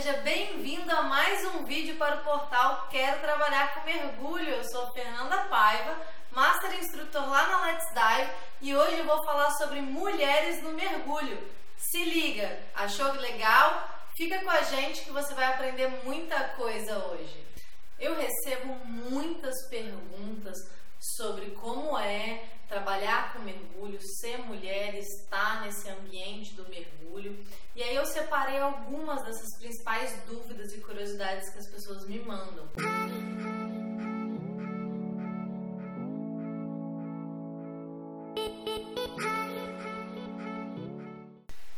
seja bem-vindo a mais um vídeo para o portal Quero Trabalhar com Mergulho. Eu sou Fernanda Paiva, Master Instrutor lá na Let's Dive e hoje eu vou falar sobre mulheres no mergulho. Se liga, achou legal? Fica com a gente que você vai aprender muita coisa hoje. Eu recebo muitas perguntas sobre como é trabalhar com mergulho, ser mulher, estar nesse ambiente do mergulho. E aí eu separei algumas dessas principais dúvidas e curiosidades que as pessoas me mandam.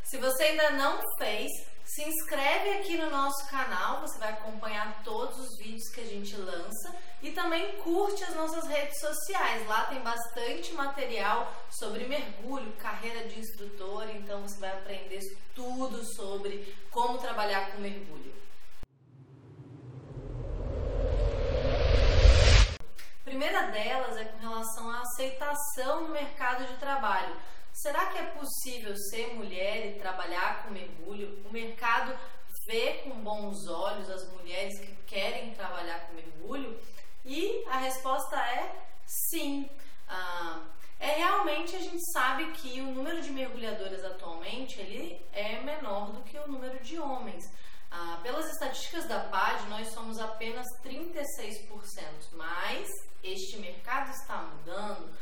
Se você ainda não fez, se inscreve aqui no nosso canal, você vai acompanhar todos os vídeos que a gente lança e também curte as nossas redes sociais. Lá tem bastante material sobre mergulho, carreira de instrutor, então você vai aprender tudo sobre como trabalhar com mergulho. A primeira delas é com relação à aceitação no mercado de trabalho. Será que é possível ser mulher e trabalhar com mergulho? O mercado vê com bons olhos as mulheres que querem trabalhar com mergulho? E a resposta é sim. Ah, é realmente a gente sabe que o número de mergulhadoras atualmente ele é menor do que o número de homens. Ah, pelas estatísticas da PAD, nós somos apenas 36%, mas este mercado está mudando.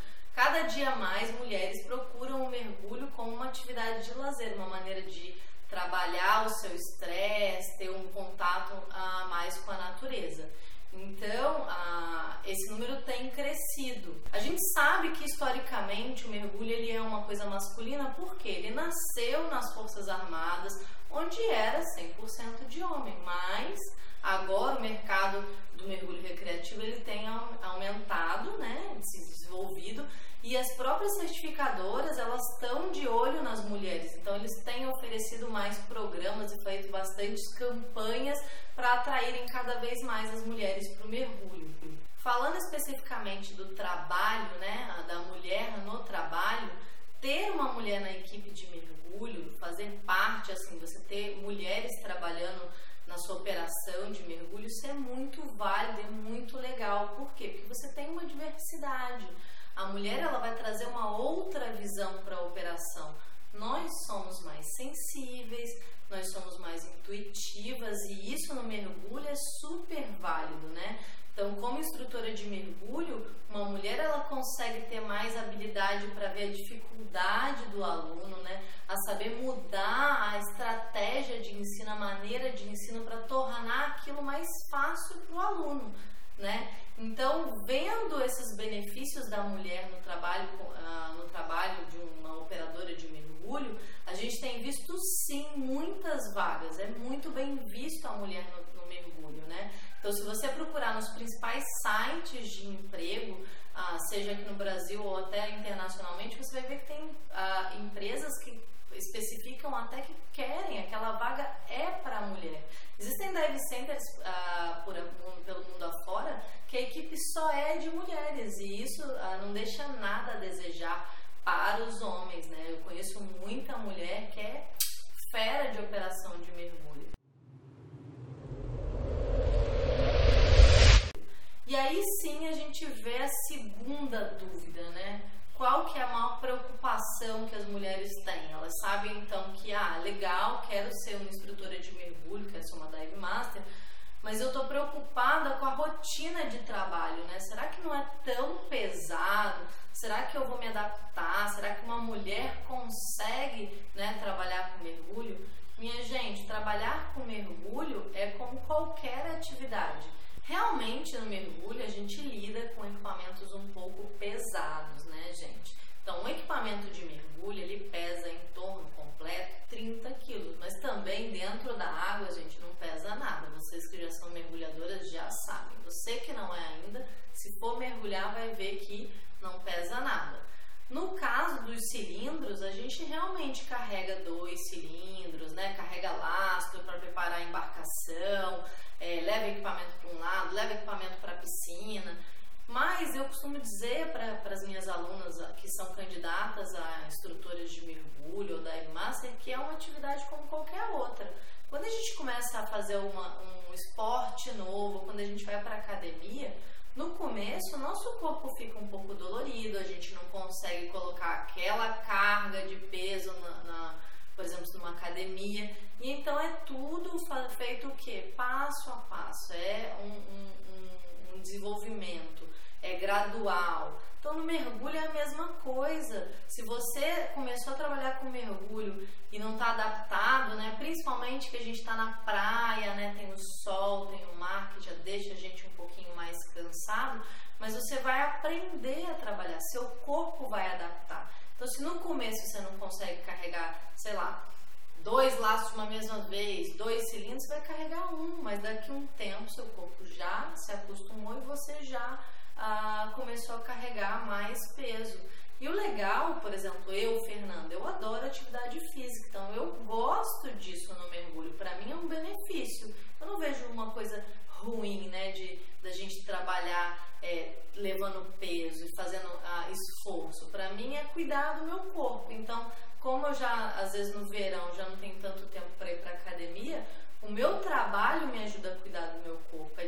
Cada dia mais mulheres procuram o mergulho como uma atividade de lazer, uma maneira de trabalhar o seu estresse, ter um contato a mais com a natureza. Então, esse número tem crescido. A gente sabe que historicamente o mergulho ele é uma coisa masculina. Porque ele nasceu nas Forças Armadas, onde era 100% de homem, mas agora o mercado do mergulho recreativo ele tem aumentado, né, se desenvolvido e as próprias certificadoras elas estão de olho nas mulheres, então eles têm oferecido mais programas e feito bastantes campanhas para atraírem cada vez mais as mulheres para o mergulho. Falando especificamente do trabalho, né, da mulher no trabalho, ter uma mulher na equipe de mergulho, fazer parte, assim, você ter mulheres trabalhando na sua operação de mergulho, isso é muito válido, é muito legal. Por quê? Porque você tem uma diversidade. A mulher ela vai trazer uma outra visão para a operação. Nós somos mais sensíveis, nós somos mais intuitivas e isso no mergulho é super válido, né? Então, como instrutora de mergulho, uma mulher ela consegue ter mais habilidade para ver a dificuldade do aluno, né? A saber mudar a estratégia de ensino, a maneira de ensino para tornar aquilo mais fácil para o aluno né? Então, vendo esses benefícios da mulher no trabalho, uh, no trabalho de uma operadora de mergulho, a gente tem visto sim muitas vagas. É muito bem visto a mulher no, no mergulho, né? Então, se você procurar nos principais sites de emprego, uh, seja aqui no Brasil ou até internacionalmente, você vai ver que tem uh, empresas que especificam até que querem, aquela vaga é para a mulher. Existem dive centers uh, por, pelo mundo afora que a equipe só é de mulheres e isso uh, não deixa nada a desejar para os homens, né? Eu conheço muita mulher que é fera de operação de mergulho. E aí sim a gente vê a segunda dúvida, né? qual que é a maior preocupação que as mulheres têm? Elas sabem então que, ah, legal, quero ser uma instrutora de mergulho, quero ser uma dive master, mas eu estou preocupada com a rotina de trabalho, né? Será que não é tão pesado? Será que eu vou me adaptar? Será que uma mulher consegue né, trabalhar com mergulho? Minha gente, trabalhar com mergulho é como qualquer atividade. Realmente no mergulho a gente lida com equipamentos um pouco pesados, né, gente? Então, um equipamento de mergulho ele pesa em torno completo 30 quilos, mas também dentro da água a gente não pesa nada. Vocês que já são mergulhadoras já sabem. Você que não é ainda, se for mergulhar, vai ver que não pesa nada. No caso dos cilindros, a gente realmente carrega dois cilindros, né? Carrega lastro para preparar a embarcação, é, leva equipamento para um para piscina. Mas eu costumo dizer para as minhas alunas que são candidatas a instrutoras de mergulho ou dive master que é uma atividade como qualquer outra. Quando a gente começa a fazer uma, um esporte novo, quando a gente vai para academia, no começo, o nosso corpo fica um pouco dolorido, a gente não consegue colocar aquela carga de peso na, na por exemplo, numa academia. E então é tudo feito o quê? Passo a passo, é um, um, desenvolvimento, é gradual. Então no mergulho é a mesma coisa. Se você começou a trabalhar com mergulho e não está adaptado, né? Principalmente que a gente está na praia, né? Tem o sol, tem o mar que já deixa a gente um pouquinho mais cansado, mas você vai aprender a trabalhar. Seu corpo vai adaptar. Então se no começo você não consegue carregar, sei lá, dois laços uma mesma vez, dois cilindros, vai carregar um, mas daqui a um tempo seu corpo já se acostumou e você já ah, começou a carregar mais peso. E o legal, por exemplo, eu, Fernanda, eu adoro atividade física, então eu gosto disso no mergulho. Para mim é um benefício. Eu não vejo uma coisa ruim, né, de da gente trabalhar é, levando peso e fazendo ah, esforço. Para mim é cuidar do meu corpo. Então, como eu já às vezes no verão já não tenho tanto tempo para ir para academia, o meu trabalho me ajuda a cuidar do meu corpo. É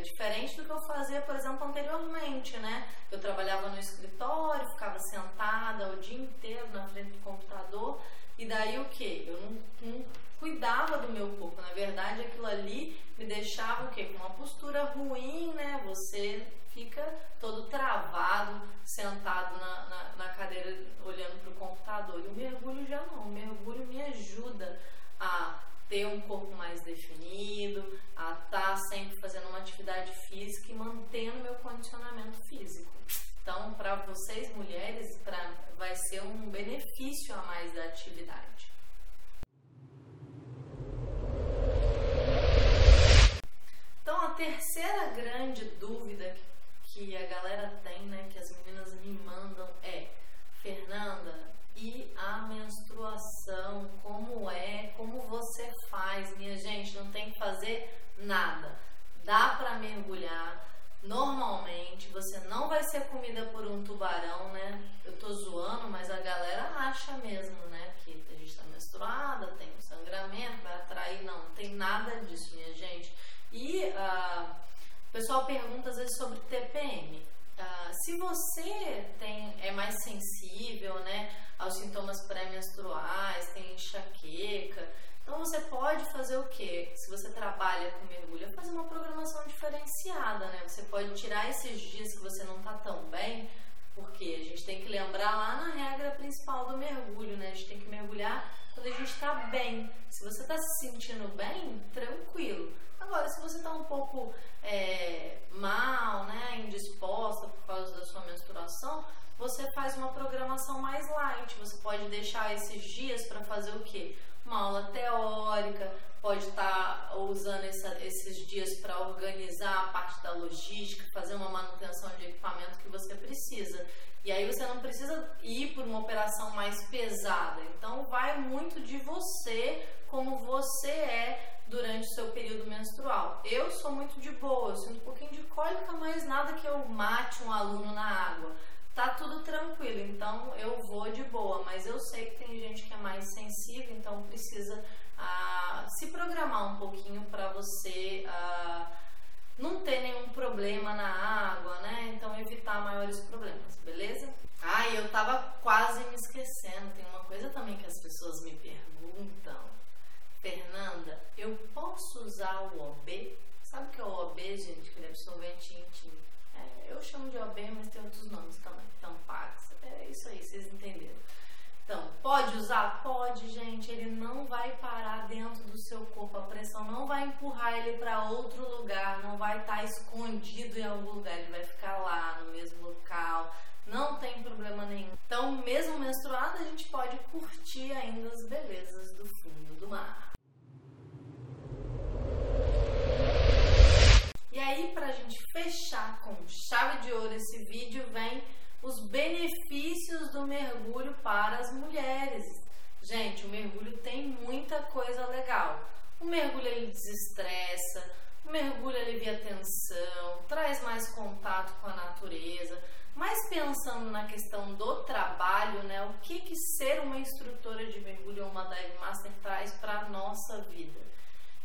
diferente do que eu fazia, por exemplo, anteriormente, né? Eu trabalhava no escritório, ficava sentada o dia inteiro na frente do computador. E daí o que? Eu não, não, cuidava do meu corpo. Na verdade, aquilo ali me deixava o quê? Com uma postura ruim, né? Você fica todo travado, sentado na, na, na cadeira, olhando para o computador. E o mergulho já não. O mergulho me ajuda ter um corpo mais definido, a estar tá sempre fazendo uma atividade física e mantendo meu condicionamento físico. Então, para vocês mulheres, pra, vai ser um benefício a mais da atividade. Então, a terceira grande dúvida que a galera tem, né, que as meninas me mandam é: Fernanda, e a menstruação, como é, como você faz, minha gente, não tem que fazer nada. Dá para mergulhar normalmente, você não vai ser comida por um tubarão, né? Eu tô zoando, mas a galera acha mesmo, né, que a gente tá menstruada, tem um sangramento, vai atrair, não, não tem nada disso, minha gente. E uh, o pessoal pergunta às vezes sobre TPM. Uh, se você tem, é mais sensível né, aos sintomas pré-menstruais, tem enxaqueca, então você pode fazer o que? Se você trabalha com mergulho, é fazer uma programação diferenciada, né? Você pode tirar esses dias que você não está tão bem, porque a gente tem que lembrar lá na regra principal do mergulho, né? A gente tem que mergulhar quando a gente está bem. Se você está se sentindo bem, tranquilo. Agora, se você está um pouco é, mal, né, indisposta por causa da sua menstruação, você faz uma programação mais light. Você pode deixar esses dias para fazer o quê? Uma aula teórica, pode estar tá usando essa, esses dias para organizar a parte da logística, fazer uma manutenção de equipamento que você precisa. E aí você não precisa ir por uma operação mais pesada. Então vai muito de você, como você é durante o seu período menstrual. Eu sou muito de boa, eu sinto um pouquinho de cólica, mas nada que eu mate um aluno na água. Tá tudo tranquilo, então eu vou de boa, mas eu sei que tem gente que é mais sensível, então precisa ah, se programar um pouquinho para você ah, não ter nenhum problema na água, né? Então evitar maiores problemas, beleza? Ah, eu tava quase me esquecendo, tem uma coisa também que as pessoas me perguntam. Fernanda, eu posso usar o OB? Sabe o que é o OB, gente? Que deve ser um ventinho é, Eu chamo de OB, mas tem outros nomes também. Então, Pax. É isso aí, vocês entenderam. Então, pode usar? Pode, gente. Ele não vai parar dentro do seu corpo. A pressão não vai empurrar ele para outro lugar. Não vai estar tá escondido em algum lugar. Ele vai ficar lá no mesmo local. Não tem problema nenhum. Então, mesmo menstruada, a gente pode curtir ainda as belezas do fundo do mar. E aí, para a gente fechar com chave de ouro esse vídeo, vem os benefícios do mergulho para as mulheres. Gente, o mergulho tem muita coisa legal. O mergulho ele desestressa, o mergulho alivia a tensão, traz mais contato com a natureza. Mas pensando na questão do trabalho, né, o que, que ser uma instrutora de mergulho ou uma dive master traz para a nossa vida?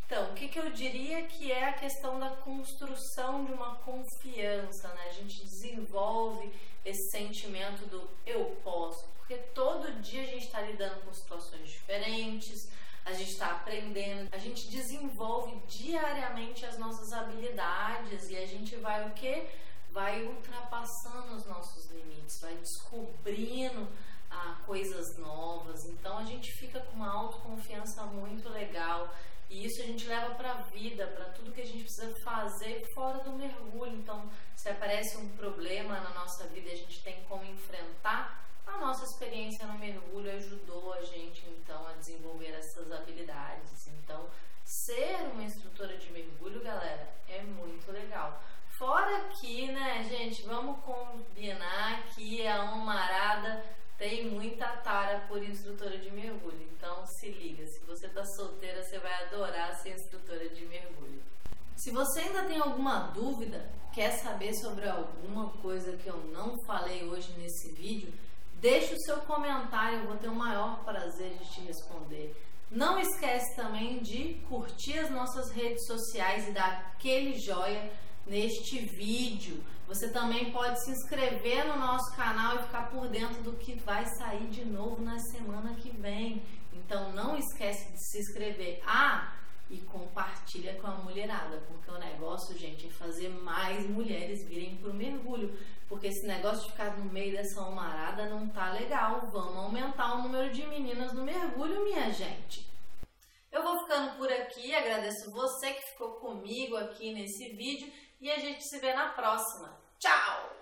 Então, o que, que eu diria que é a questão da construção de uma confiança, né? A gente desenvolve esse sentimento do eu posso, porque todo dia a gente está lidando com situações diferentes, a gente está aprendendo, a gente desenvolve diariamente as nossas habilidades e a gente vai o que? Vai ultrapassando os nossos limites, vai descobrindo ah, coisas novas. Então a gente fica com uma autoconfiança muito legal e isso a gente leva para a vida, para tudo que a gente precisa fazer fora do mergulho. Então, se aparece um problema na nossa vida a gente tem como enfrentar, a nossa experiência no mergulho ajudou a gente então a desenvolver essas habilidades. Então, ser uma instrutora de mergulho, galera, é muito legal. Fora que, né, gente, vamos combinar que a Omarada tem muita tara por instrutora de mergulho. Então se liga, se você tá solteira, você vai adorar ser instrutora de mergulho. Se você ainda tem alguma dúvida, quer saber sobre alguma coisa que eu não falei hoje nesse vídeo, deixe o seu comentário, eu vou ter o maior prazer de te responder. Não esquece também de curtir as nossas redes sociais e dar aquele joia neste vídeo. Você também pode se inscrever no nosso canal e ficar por dentro do que vai sair de novo na semana que vem. Então não esquece de se inscrever. Ah, e compartilha com a mulherada, porque o negócio, gente, é fazer mais mulheres virem pro mergulho. Porque esse negócio de ficar no meio dessa almarada não tá legal. Vamos aumentar o número de meninas no mergulho, minha gente. Eu vou ficando por aqui, agradeço você que ficou comigo aqui nesse vídeo e a gente se vê na próxima. Tchau!